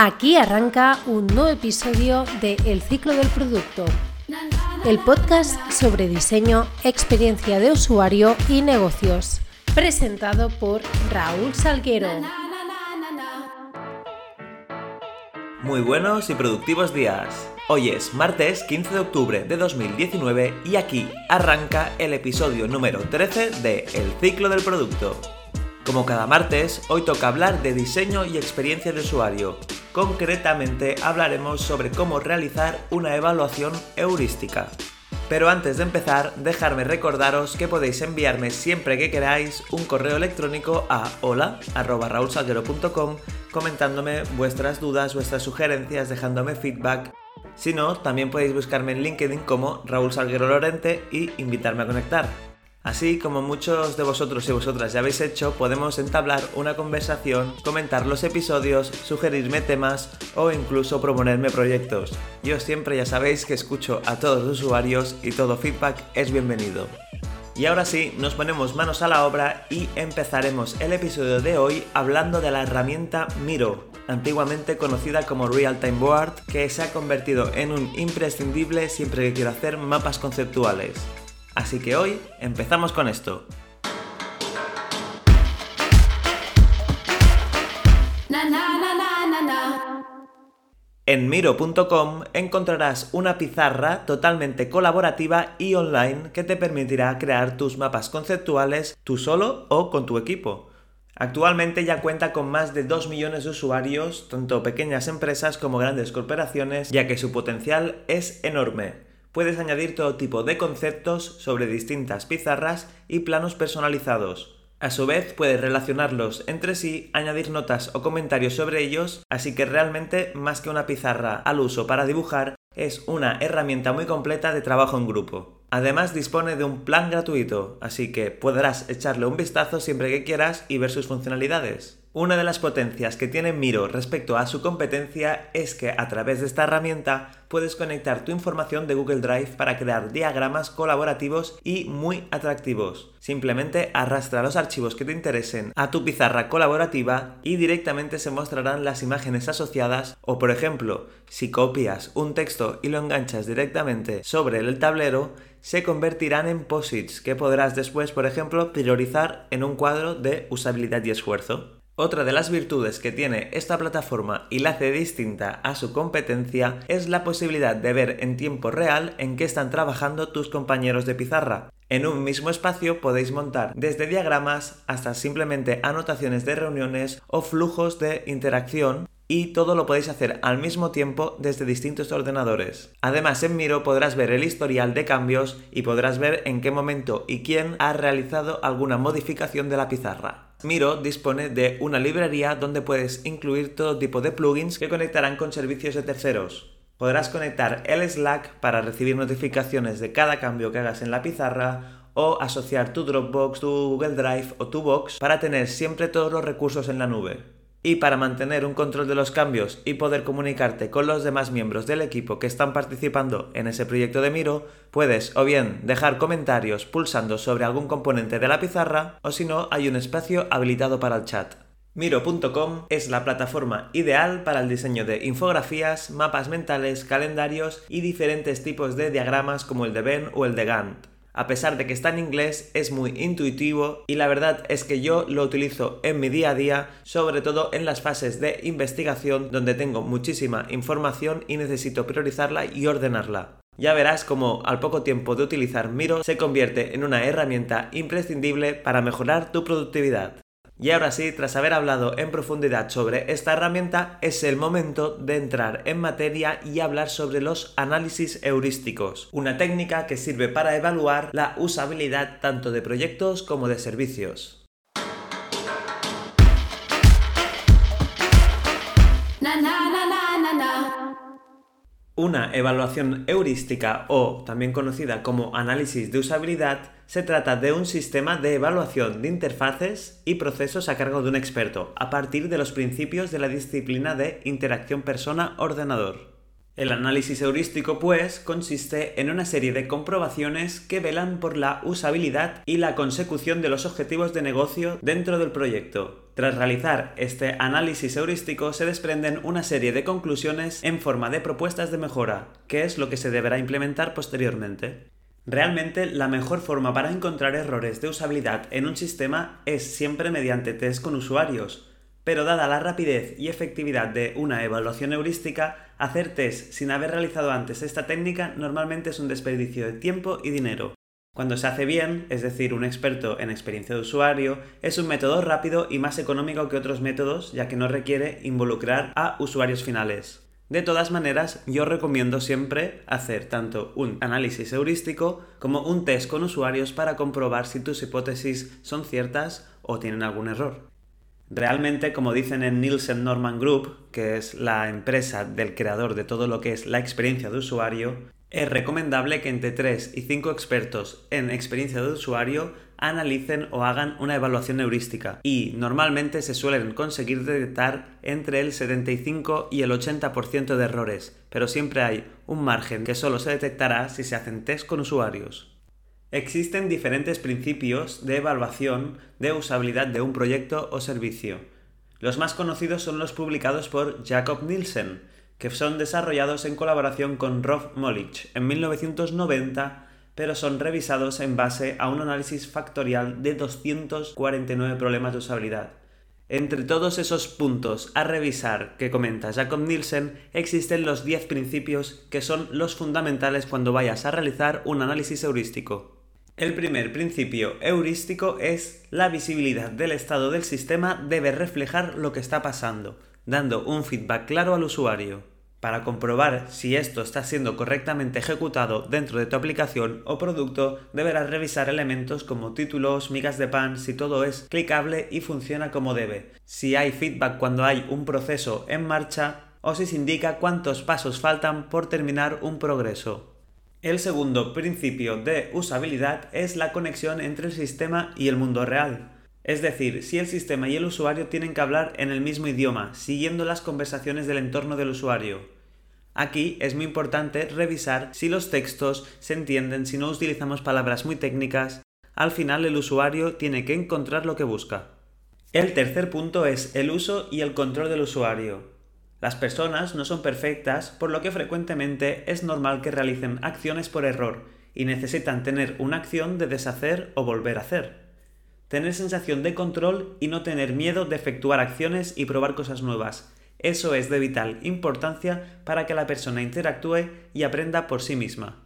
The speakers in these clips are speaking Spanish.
Aquí arranca un nuevo episodio de El ciclo del producto, el podcast sobre diseño, experiencia de usuario y negocios, presentado por Raúl Salguero. Muy buenos y productivos días. Hoy es martes 15 de octubre de 2019 y aquí arranca el episodio número 13 de El ciclo del producto. Como cada martes, hoy toca hablar de diseño y experiencia de usuario. Concretamente hablaremos sobre cómo realizar una evaluación heurística. Pero antes de empezar, dejadme recordaros que podéis enviarme siempre que queráis un correo electrónico a hola.raulsalguero.com comentándome vuestras dudas, vuestras sugerencias, dejándome feedback. Si no, también podéis buscarme en LinkedIn como Raúl Salguero Lorente y invitarme a conectar. Así como muchos de vosotros y vosotras ya habéis hecho, podemos entablar una conversación, comentar los episodios, sugerirme temas o incluso proponerme proyectos. Yo siempre ya sabéis que escucho a todos los usuarios y todo feedback es bienvenido. Y ahora sí, nos ponemos manos a la obra y empezaremos el episodio de hoy hablando de la herramienta Miro, antiguamente conocida como Real Time Board, que se ha convertido en un imprescindible siempre que quiero hacer mapas conceptuales. Así que hoy empezamos con esto. En miro.com encontrarás una pizarra totalmente colaborativa y online que te permitirá crear tus mapas conceptuales tú solo o con tu equipo. Actualmente ya cuenta con más de 2 millones de usuarios, tanto pequeñas empresas como grandes corporaciones, ya que su potencial es enorme puedes añadir todo tipo de conceptos sobre distintas pizarras y planos personalizados. A su vez, puedes relacionarlos entre sí, añadir notas o comentarios sobre ellos, así que realmente más que una pizarra al uso para dibujar, es una herramienta muy completa de trabajo en grupo. Además dispone de un plan gratuito, así que podrás echarle un vistazo siempre que quieras y ver sus funcionalidades. Una de las potencias que tiene Miro respecto a su competencia es que a través de esta herramienta puedes conectar tu información de Google Drive para crear diagramas colaborativos y muy atractivos. Simplemente arrastra los archivos que te interesen a tu pizarra colaborativa y directamente se mostrarán las imágenes asociadas o por ejemplo, si copias un texto y lo enganchas directamente sobre el tablero, se convertirán en posits que podrás después, por ejemplo, priorizar en un cuadro de usabilidad y esfuerzo. Otra de las virtudes que tiene esta plataforma y la hace distinta a su competencia es la posibilidad de ver en tiempo real en qué están trabajando tus compañeros de pizarra. En un mismo espacio podéis montar desde diagramas hasta simplemente anotaciones de reuniones o flujos de interacción y todo lo podéis hacer al mismo tiempo desde distintos ordenadores. Además en Miro podrás ver el historial de cambios y podrás ver en qué momento y quién ha realizado alguna modificación de la pizarra. Miro dispone de una librería donde puedes incluir todo tipo de plugins que conectarán con servicios de terceros. Podrás conectar el Slack para recibir notificaciones de cada cambio que hagas en la pizarra o asociar tu Dropbox, tu Google Drive o tu Box para tener siempre todos los recursos en la nube. Y para mantener un control de los cambios y poder comunicarte con los demás miembros del equipo que están participando en ese proyecto de Miro, puedes o bien dejar comentarios pulsando sobre algún componente de la pizarra o si no hay un espacio habilitado para el chat. Miro.com es la plataforma ideal para el diseño de infografías, mapas mentales, calendarios y diferentes tipos de diagramas como el de Venn o el de Gantt a pesar de que está en inglés, es muy intuitivo y la verdad es que yo lo utilizo en mi día a día, sobre todo en las fases de investigación donde tengo muchísima información y necesito priorizarla y ordenarla. Ya verás cómo al poco tiempo de utilizar Miro se convierte en una herramienta imprescindible para mejorar tu productividad. Y ahora sí, tras haber hablado en profundidad sobre esta herramienta, es el momento de entrar en materia y hablar sobre los análisis heurísticos, una técnica que sirve para evaluar la usabilidad tanto de proyectos como de servicios. Una evaluación heurística o también conocida como análisis de usabilidad se trata de un sistema de evaluación de interfaces y procesos a cargo de un experto, a partir de los principios de la disciplina de interacción persona-ordenador. El análisis heurístico, pues, consiste en una serie de comprobaciones que velan por la usabilidad y la consecución de los objetivos de negocio dentro del proyecto. Tras realizar este análisis heurístico se desprenden una serie de conclusiones en forma de propuestas de mejora, que es lo que se deberá implementar posteriormente. Realmente la mejor forma para encontrar errores de usabilidad en un sistema es siempre mediante test con usuarios, pero dada la rapidez y efectividad de una evaluación heurística, hacer test sin haber realizado antes esta técnica normalmente es un desperdicio de tiempo y dinero, cuando se hace bien, es decir, un experto en experiencia de usuario, es un método rápido y más económico que otros métodos ya que no requiere involucrar a usuarios finales. De todas maneras, yo recomiendo siempre hacer tanto un análisis heurístico como un test con usuarios para comprobar si tus hipótesis son ciertas o tienen algún error. Realmente, como dicen en Nielsen Norman Group, que es la empresa del creador de todo lo que es la experiencia de usuario, es recomendable que entre 3 y 5 expertos en experiencia de usuario analicen o hagan una evaluación heurística y normalmente se suelen conseguir detectar entre el 75 y el 80% de errores, pero siempre hay un margen que solo se detectará si se hacen test con usuarios. Existen diferentes principios de evaluación de usabilidad de un proyecto o servicio. Los más conocidos son los publicados por Jacob Nielsen, que son desarrollados en colaboración con Rob Molich en 1990, pero son revisados en base a un análisis factorial de 249 problemas de usabilidad. Entre todos esos puntos a revisar que comenta Jacob Nielsen, existen los 10 principios que son los fundamentales cuando vayas a realizar un análisis heurístico. El primer principio heurístico es la visibilidad del estado del sistema debe reflejar lo que está pasando dando un feedback claro al usuario. Para comprobar si esto está siendo correctamente ejecutado dentro de tu aplicación o producto, deberás revisar elementos como títulos, migas de pan, si todo es clicable y funciona como debe, si hay feedback cuando hay un proceso en marcha o si se indica cuántos pasos faltan por terminar un progreso. El segundo principio de usabilidad es la conexión entre el sistema y el mundo real. Es decir, si el sistema y el usuario tienen que hablar en el mismo idioma, siguiendo las conversaciones del entorno del usuario. Aquí es muy importante revisar si los textos se entienden, si no utilizamos palabras muy técnicas. Al final el usuario tiene que encontrar lo que busca. El tercer punto es el uso y el control del usuario. Las personas no son perfectas, por lo que frecuentemente es normal que realicen acciones por error y necesitan tener una acción de deshacer o volver a hacer tener sensación de control y no tener miedo de efectuar acciones y probar cosas nuevas. Eso es de vital importancia para que la persona interactúe y aprenda por sí misma.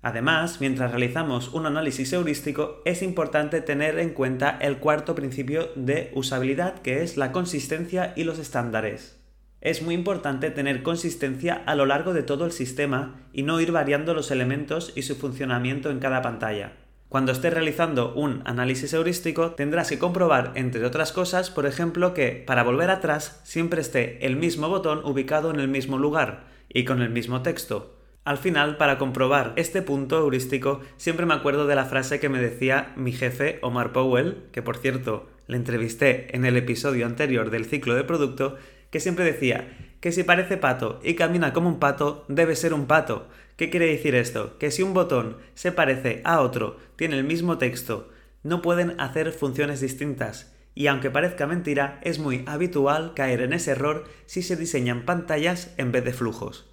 Además, mientras realizamos un análisis heurístico, es importante tener en cuenta el cuarto principio de usabilidad, que es la consistencia y los estándares. Es muy importante tener consistencia a lo largo de todo el sistema y no ir variando los elementos y su funcionamiento en cada pantalla. Cuando estés realizando un análisis heurístico tendrás que comprobar, entre otras cosas, por ejemplo, que para volver atrás siempre esté el mismo botón ubicado en el mismo lugar y con el mismo texto. Al final, para comprobar este punto heurístico, siempre me acuerdo de la frase que me decía mi jefe Omar Powell, que por cierto le entrevisté en el episodio anterior del ciclo de producto, que siempre decía que si parece pato y camina como un pato, debe ser un pato. ¿Qué quiere decir esto? Que si un botón se parece a otro, tiene el mismo texto, no pueden hacer funciones distintas. Y aunque parezca mentira, es muy habitual caer en ese error si se diseñan pantallas en vez de flujos.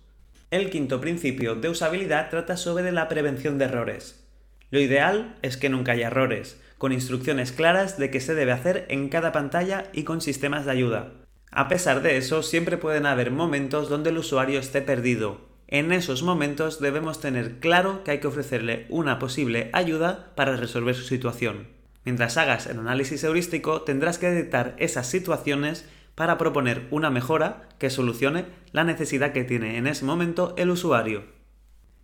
El quinto principio de usabilidad trata sobre la prevención de errores. Lo ideal es que nunca haya errores, con instrucciones claras de qué se debe hacer en cada pantalla y con sistemas de ayuda. A pesar de eso, siempre pueden haber momentos donde el usuario esté perdido. En esos momentos debemos tener claro que hay que ofrecerle una posible ayuda para resolver su situación. Mientras hagas el análisis heurístico, tendrás que detectar esas situaciones para proponer una mejora que solucione la necesidad que tiene en ese momento el usuario.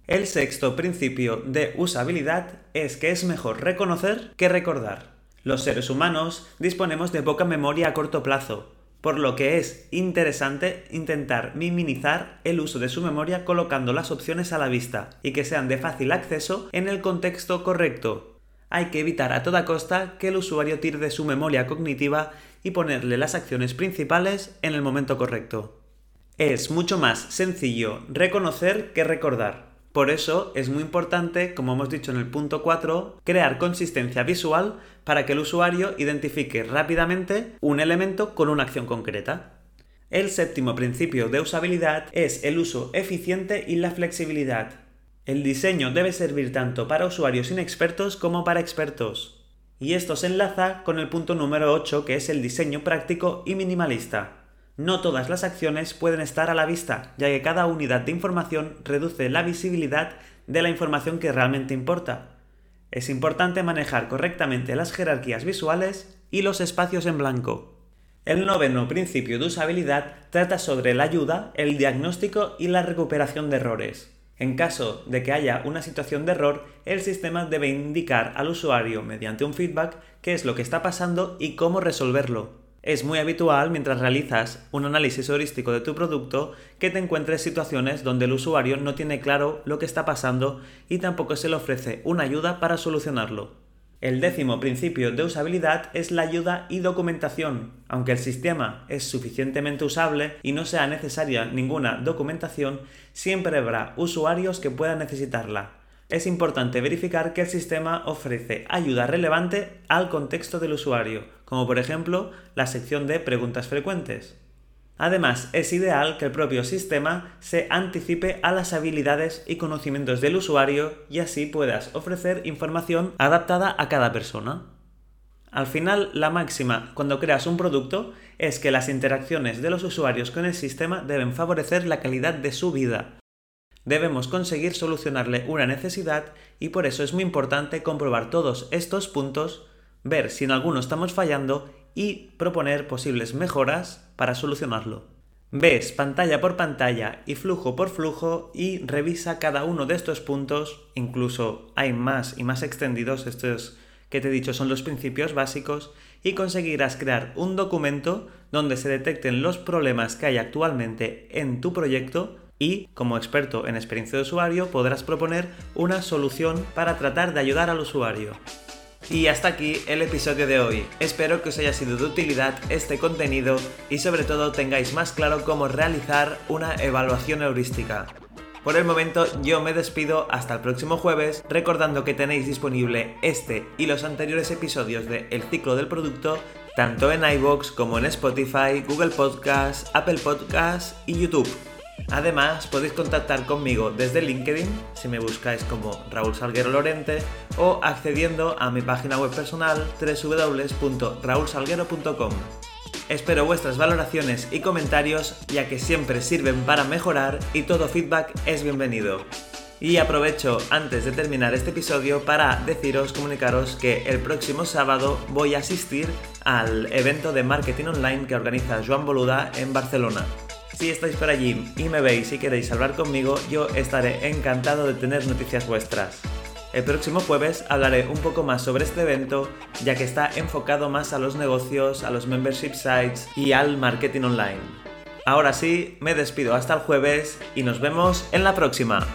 El sexto principio de usabilidad es que es mejor reconocer que recordar. Los seres humanos disponemos de poca memoria a corto plazo, por lo que es interesante intentar minimizar el uso de su memoria colocando las opciones a la vista y que sean de fácil acceso en el contexto correcto. Hay que evitar a toda costa que el usuario tire de su memoria cognitiva y ponerle las acciones principales en el momento correcto. Es mucho más sencillo reconocer que recordar. Por eso es muy importante, como hemos dicho en el punto 4, crear consistencia visual para que el usuario identifique rápidamente un elemento con una acción concreta. El séptimo principio de usabilidad es el uso eficiente y la flexibilidad. El diseño debe servir tanto para usuarios inexpertos como para expertos. Y esto se enlaza con el punto número 8 que es el diseño práctico y minimalista. No todas las acciones pueden estar a la vista, ya que cada unidad de información reduce la visibilidad de la información que realmente importa. Es importante manejar correctamente las jerarquías visuales y los espacios en blanco. El noveno principio de usabilidad trata sobre la ayuda, el diagnóstico y la recuperación de errores. En caso de que haya una situación de error, el sistema debe indicar al usuario mediante un feedback qué es lo que está pasando y cómo resolverlo. Es muy habitual mientras realizas un análisis heurístico de tu producto que te encuentres situaciones donde el usuario no tiene claro lo que está pasando y tampoco se le ofrece una ayuda para solucionarlo. El décimo principio de usabilidad es la ayuda y documentación. Aunque el sistema es suficientemente usable y no sea necesaria ninguna documentación, siempre habrá usuarios que puedan necesitarla es importante verificar que el sistema ofrece ayuda relevante al contexto del usuario, como por ejemplo la sección de preguntas frecuentes. Además, es ideal que el propio sistema se anticipe a las habilidades y conocimientos del usuario y así puedas ofrecer información adaptada a cada persona. Al final, la máxima cuando creas un producto es que las interacciones de los usuarios con el sistema deben favorecer la calidad de su vida, Debemos conseguir solucionarle una necesidad y por eso es muy importante comprobar todos estos puntos, ver si en alguno estamos fallando y proponer posibles mejoras para solucionarlo. Ves pantalla por pantalla y flujo por flujo y revisa cada uno de estos puntos, incluso hay más y más extendidos, estos que te he dicho son los principios básicos, y conseguirás crear un documento donde se detecten los problemas que hay actualmente en tu proyecto y, como experto en experiencia de usuario, podrás proponer una solución para tratar de ayudar al usuario. Y hasta aquí el episodio de hoy. Espero que os haya sido de utilidad este contenido y sobre todo tengáis más claro cómo realizar una evaluación heurística. Por el momento yo me despido hasta el próximo jueves recordando que tenéis disponible este y los anteriores episodios de El ciclo del producto tanto en iVoox como en Spotify, Google Podcasts, Apple Podcasts y YouTube. Además, podéis contactar conmigo desde LinkedIn, si me buscáis como Raúl Salguero Lorente, o accediendo a mi página web personal www.raulsalguero.com. Espero vuestras valoraciones y comentarios, ya que siempre sirven para mejorar y todo feedback es bienvenido. Y aprovecho antes de terminar este episodio para deciros, comunicaros que el próximo sábado voy a asistir al evento de marketing online que organiza Joan Boluda en Barcelona. Si estáis por allí y me veis y queréis hablar conmigo, yo estaré encantado de tener noticias vuestras. El próximo jueves hablaré un poco más sobre este evento, ya que está enfocado más a los negocios, a los membership sites y al marketing online. Ahora sí, me despido hasta el jueves y nos vemos en la próxima.